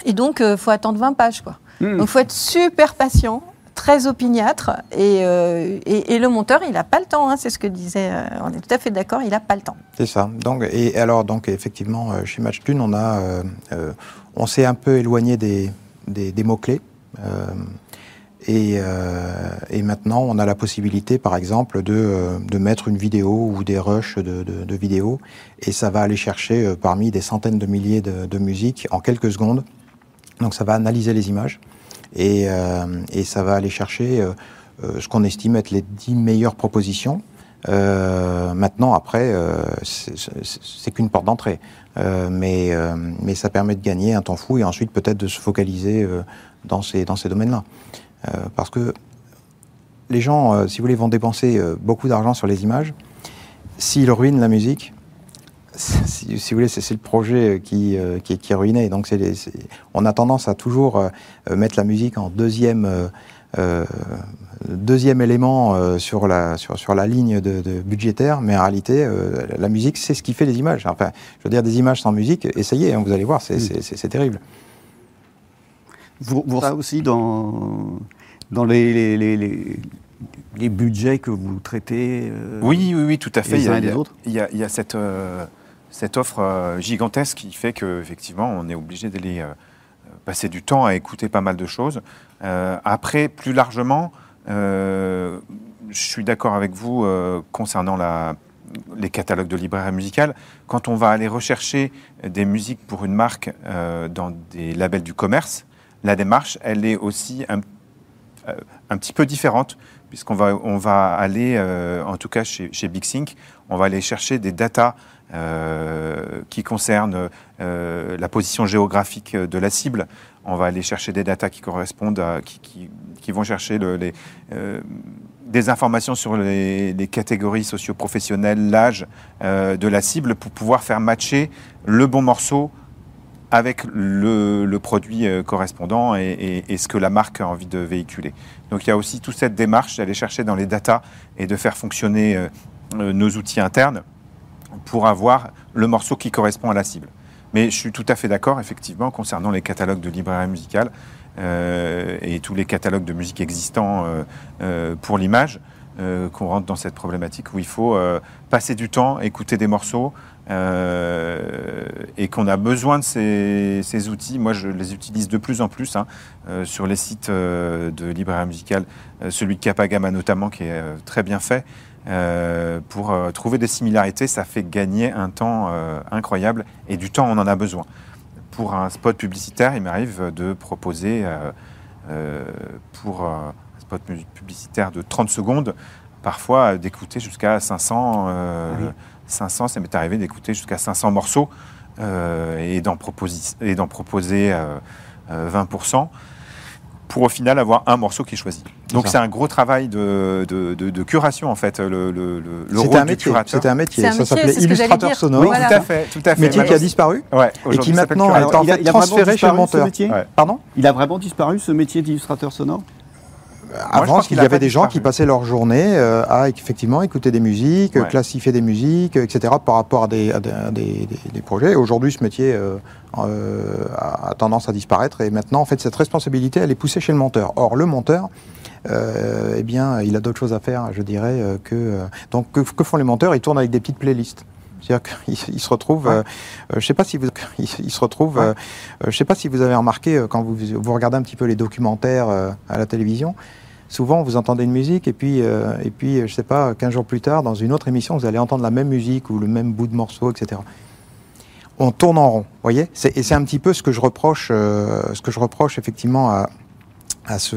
[SPEAKER 2] Et donc, il faut attendre 20 pages. Quoi.
[SPEAKER 1] Hmm.
[SPEAKER 2] Donc, il faut être super patient, très opiniâtre. Et, euh, et, et le monteur, il n'a pas le temps. hein, c'est ce que disait. euh, on est tout à fait d'accord, il n'a pas le temps.
[SPEAKER 4] C'est ça. Donc, et alors, donc, effectivement, euh, chez Matchtune, on a, on s'est un peu éloigné des, des, mots-clés. Euh, et, et maintenant, on a la possibilité, par exemple, de, de mettre une vidéo ou des rushs de, de, de vidéos, et ça va aller chercher parmi des centaines de milliers de musiques en quelques secondes. Donc, ça va analyser les images, et, euh, et ça va aller chercher euh, euh, ce qu'on estime être les 10 meilleures propositions. Euh, maintenant, après, euh, c'est- qu'une porte d'entrée. Euh, mais, mais ça permet de gagner un temps fou et ensuite peut-être de se focaliser dans ces, dans ces domaines-là. Parce que les gens, si vous voulez, vont dépenser beaucoup d'argent sur les images. S'ils ruinent la musique, si, si vous voulez, c'est le projet euh, qui, euh, qui, est- qui est ruiné. Donc, les- on a tendance à toujours euh, mettre la musique en deuxième, euh, euh, deuxième élément euh, sur, la, sur, sur la ligne de, de budgétaire, mais en réalité, euh, la musique, c'est ce qui fait les images. Enfin, je veux dire, des images sans musique, essayez, hein, vous allez voir, c'est terrible.
[SPEAKER 1] Vous, vous ça aussi dans, dans les, les, les, les- les budgets que vous traitez euh,
[SPEAKER 3] Oui, oui, oui, tout à fait.
[SPEAKER 1] les
[SPEAKER 3] Il y a,
[SPEAKER 1] uns et les autres
[SPEAKER 3] il y a, il y a cette, euh, cette offre euh, gigantesque qui fait qu'effectivement, on est obligé d'aller euh, passer du temps à écouter pas mal de choses. Euh, après, plus largement, je suis d'accord avec vous concernant les catalogues de librairie musicale. Quand on va aller rechercher des musiques pour une marque dans des labels du commerce, la démarche, elle est aussi un petit peu différente, puisqu'on va, on va aller, euh, en tout cas chez, chez Big Sync, on va aller chercher des datas euh, qui concernent euh, la position géographique de la cible. On va aller chercher des datas qui correspondent qui, vont chercher le- les, des informations sur les, catégories socio-professionnelles, l'âge de la cible pour pouvoir faire matcher le bon morceau avec le, produit euh, correspondant et, ce que la marque a envie de véhiculer. Donc il y a aussi toute cette démarche d'aller chercher dans les datas et de faire fonctionner euh, euh, nos outils internes pour avoir le morceau qui correspond à la cible. Mais je suis tout à fait d'accord, effectivement, concernant les catalogues de librairie musicale et tous les catalogues de musique existants pour l'image, qu'on rentre dans cette problématique où il faut passer du temps, écouter des morceaux, euh, et qu'on a besoin de ces, outils. Moi, je les utilise de plus en plus hein, euh, sur les sites euh, de librairie musicale, celui de Capagama notamment, qui est très bien fait. Pour trouver des similarités, ça fait gagner un temps incroyable et du temps, on en a besoin. Pour un spot publicitaire, il m'arrive de proposer pour un spot publicitaire de 30 secondes, parfois d'écouter jusqu'à 500. euh,
[SPEAKER 1] Oui.
[SPEAKER 3] 500, ça m'est arrivé d'écouter jusqu'à 500 morceaux euh, et d'en proposi- et d'en proposer euh, euh, 20% pour au final avoir un morceau qui est choisi. Donc c'est un gros travail de, de- de- de curation en fait, le, le, le- le
[SPEAKER 4] C'était
[SPEAKER 3] rôle
[SPEAKER 4] un
[SPEAKER 3] du
[SPEAKER 4] métier.
[SPEAKER 3] curateur.
[SPEAKER 4] C'était un métier.
[SPEAKER 2] Un
[SPEAKER 4] Ça s'appelait illustrateur sonore.
[SPEAKER 3] Oui,
[SPEAKER 2] Voilà.
[SPEAKER 3] tout à fait, tout à fait.
[SPEAKER 4] Métier qui a disparu
[SPEAKER 3] ouais,
[SPEAKER 4] et qui maintenant est en fait transféré chez le monteur.
[SPEAKER 3] Ouais.
[SPEAKER 4] Pardon?
[SPEAKER 1] Il a vraiment disparu ce métier d'illustrateur sonore?
[SPEAKER 4] Avant, il
[SPEAKER 3] qu'il
[SPEAKER 4] y avait des gens qui passaient leur journée euh, à effectivement écouter des musiques,
[SPEAKER 3] Ouais.
[SPEAKER 4] classifier des musiques, euh, etc. par rapport à des, à des, à des- des- projets. Aujourd'hui, ce métier euh, euh, a, tendance à disparaître et maintenant, en fait, cette responsabilité, elle est poussée chez le monteur. Or, le monteur, euh, eh bien, il a d'autres choses à faire, je dirais, euh, que... euh, donc, que, que font les monteurs? Ils tournent avec des petites playlists. C'est-à-dire qu'ils ils se retrouvent,
[SPEAKER 3] Ouais.
[SPEAKER 4] euh, je sais pas si vous, ils, se retrouvent,
[SPEAKER 3] Ouais.
[SPEAKER 4] euh, je sais pas si vous avez remarqué euh, quand vous, vous regardez un petit peu les documentaires euh, à la télévision, souvent vous entendez une musique et puis, euh, et puis euh, je sais pas, 15 jours plus tard, dans une autre émission, vous allez entendre la même musique ou le même bout de morceau, etc. on tourne en rond, voyez? Et c'est un petit peu ce que je reproche, ce que je reproche effectivement à, à ce,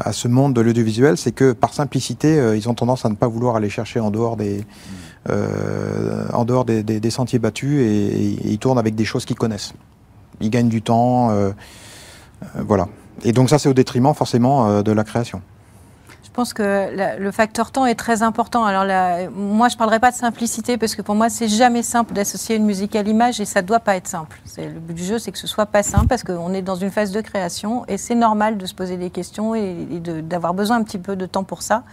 [SPEAKER 4] à ce monde de l'audiovisuel, c'est que par simplicité, ils ont tendance à ne pas vouloir aller chercher en dehors des, en dehors des, des, sentiers battus et, et, ils tournent avec des choses qu'ils connaissent. Ils gagnent du temps, voilà. Et donc ça, c'est au détriment forcément de la création.
[SPEAKER 2] Je pense que le facteur temps est très important. Alors moi, je ne parlerai pas de simplicité parce que pour moi, c'est jamais simple d'associer une musique à l'image et ça ne doit pas être simple. Le but du jeu, c'est que ce soit pas simple parce qu'on est dans une phase de création et c'est normal de se poser des questions et d'avoir besoin un petit peu de temps pour ça.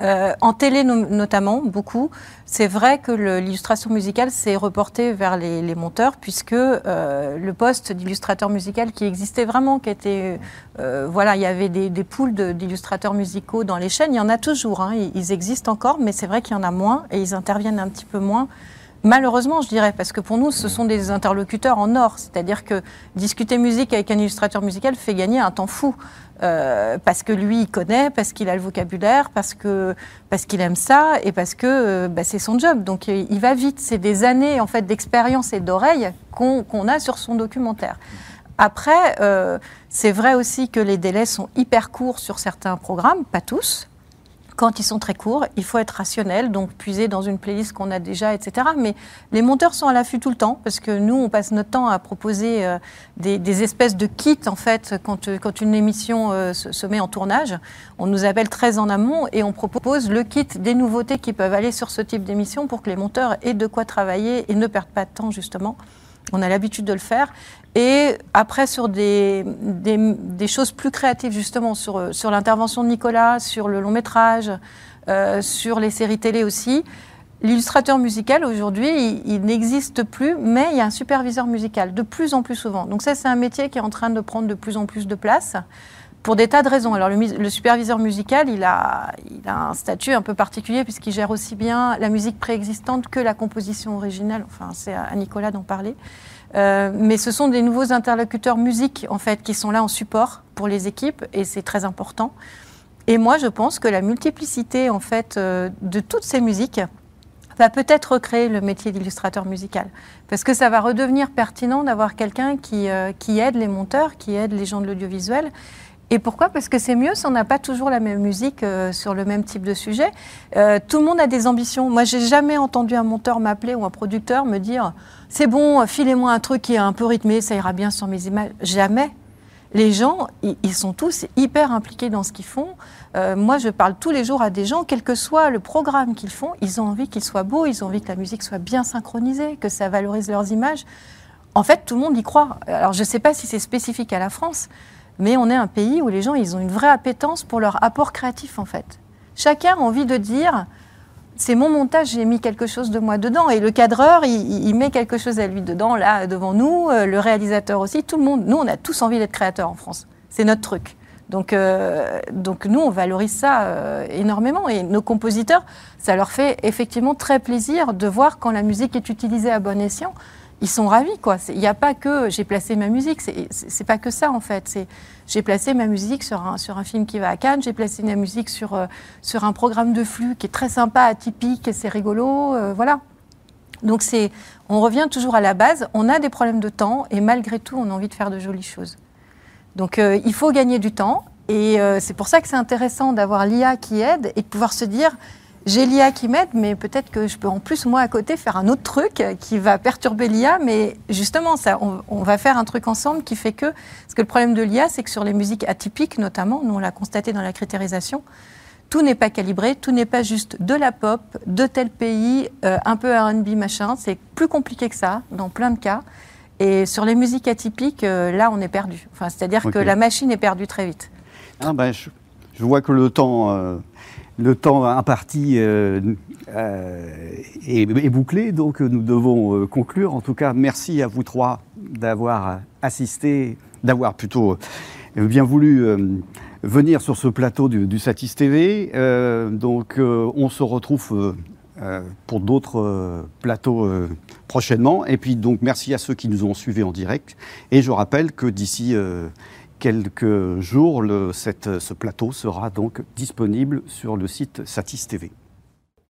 [SPEAKER 2] Euh, en télé notamment, beaucoup. C'est vrai que l'illustration musicale s'est reportée vers les, monteurs, puisque euh, le poste d'illustrateur musical qui existait vraiment, qui était, euh, voilà, il y avait des, des poules d'illustrateurs musicaux dans les chaînes. Il y en a toujours, hein, ils, existent encore, mais c'est vrai qu'il y en a moins et ils interviennent un petit peu moins. Malheureusement, je dirais, parce que pour nous, ce sont des interlocuteurs en or. C'est-à-dire que discuter musique avec un illustrateur musical fait gagner un temps fou. Euh, parce que lui, il connaît, parce qu'il a le vocabulaire, parce que parce qu'il aime ça et parce que euh, bah, c'est son job. Donc euh, il va vite. C'est des années en fait d'expérience et d'oreille qu'on a sur son documentaire. Après, c'est vrai aussi que les délais sont hyper courts sur certains programmes, pas tous quand ils sont très courts, il faut être rationnel, donc puiser dans une playlist qu'on a déjà, etc. Mais les monteurs sont à l'affût tout le temps, parce que nous, on passe notre temps à proposer euh, des, espèces de kits, en fait, quand, euh, une émission euh, se, met en tournage. On nous appelle très en amont et on propose le kit des nouveautés qui peuvent aller sur ce type d'émission pour que les monteurs aient de quoi travailler et ne perdent pas de temps, justement. On a l'habitude de le faire. Et après, sur des, des, choses plus créatives, justement, sur, sur l'intervention de Nicolas, sur le long métrage, euh, sur les séries télé aussi, l'illustrateur musical, aujourd'hui, il, n'existe plus, mais il y a un superviseur musical, de plus en plus souvent. Donc ça, c'est un métier qui est en train de prendre de plus en plus de place pour des tas de raisons. Alors le, superviseur musical, il a, un statut un peu particulier puisqu'il gère aussi bien la musique préexistante que la composition originale. Enfin, c'est à Nicolas d'en parler. Euh, mais ce sont des nouveaux interlocuteurs musique en fait qui sont là en support pour les équipes et c'est très important. Et moi, je pense que la multiplicité en fait euh, de toutes ces musiques va peut-être recréer le métier d'illustrateur musical. Parce que ça va redevenir pertinent d'avoir quelqu'un qui, euh, qui aide les monteurs, qui aide les gens de l'audiovisuel et pourquoi? Parce que c'est mieux si on n'a pas toujours la même musique euh, sur le même type de sujet. Euh, tout le monde a des ambitions. Moi, j'ai jamais entendu un monteur m'appeler ou un producteur me dire c'est bon, filez-moi un truc qui est un peu rythmé, ça ira bien sur mes images. Jamais. Les gens, ils sont tous hyper impliqués dans ce qu'ils font. Euh, moi, je parle tous les jours à des gens, quel que soit le programme qu'ils font, ils ont envie qu'il soit beau, ils ont envie que la musique soit bien synchronisée, que ça valorise leurs images. En fait, tout le monde y croit. Alors, je ne sais pas si c'est spécifique à la France, mais on est un pays où les gens, ils ont une vraie appétence pour leur apport créatif, en fait. Chacun a envie de dire, c'est mon montage, j'ai mis quelque chose de moi dedans. Et le cadreur, il, met quelque chose à lui dedans, là, devant nous, euh, le réalisateur aussi, tout le monde. Nous, on a tous envie d'être créateurs en France. C'est notre truc. Donc, euh, donc nous, on valorise ça euh, énormément. Et nos compositeurs, ça leur fait effectivement très plaisir de voir quand la musique est utilisée à bon escient ils sont ravis. quoi. Il n'y a pas que j'ai placé ma musique, c'est pas que ça en fait. J'ai placé ma musique sur un, sur un film qui va à Cannes, j'ai placé ma musique sur, euh, sur un programme de flux qui est très sympa, atypique, c'est rigolo, euh, voilà. Donc c'est, on revient toujours à la base, on a des problèmes de temps et malgré tout on a envie de faire de jolies choses. Donc euh, il faut gagner du temps et c'est pour ça que c'est intéressant d'avoir l'IA qui aide et de pouvoir se dire j'ai l'IA qui m'aide, mais peut-être que je peux en plus, moi, à côté, faire un autre truc qui va perturber l'IA. Mais justement, ça, on, va faire un truc ensemble qui fait que. Parce que le problème de l'IA, c'est que sur les musiques atypiques, notamment, nous, on l'a constaté dans la critérisation, tout n'est pas calibré, tout n'est pas juste de la pop, de tel pays, euh, un peu RB, machin. C'est plus compliqué que ça, dans plein de cas. Et sur les musiques atypiques, euh, là, on est perdu. Enfin, C'est-à-dire que la machine est perdue très vite.
[SPEAKER 1] Ah ben, je, vois que le temps. Euh, le temps imparti euh, euh, est, bouclé, donc nous devons euh, conclure. En tout cas, merci à vous trois d'avoir assisté, d'avoir plutôt bien voulu venir sur ce plateau du, Satis TV. donc, on se retrouve pour d'autres plateaux prochainement. Et puis, donc, merci à ceux qui nous ont suivis en direct. Et je rappelle que d'ici quelques jours, ce plateau sera donc disponible sur le site Satis TV.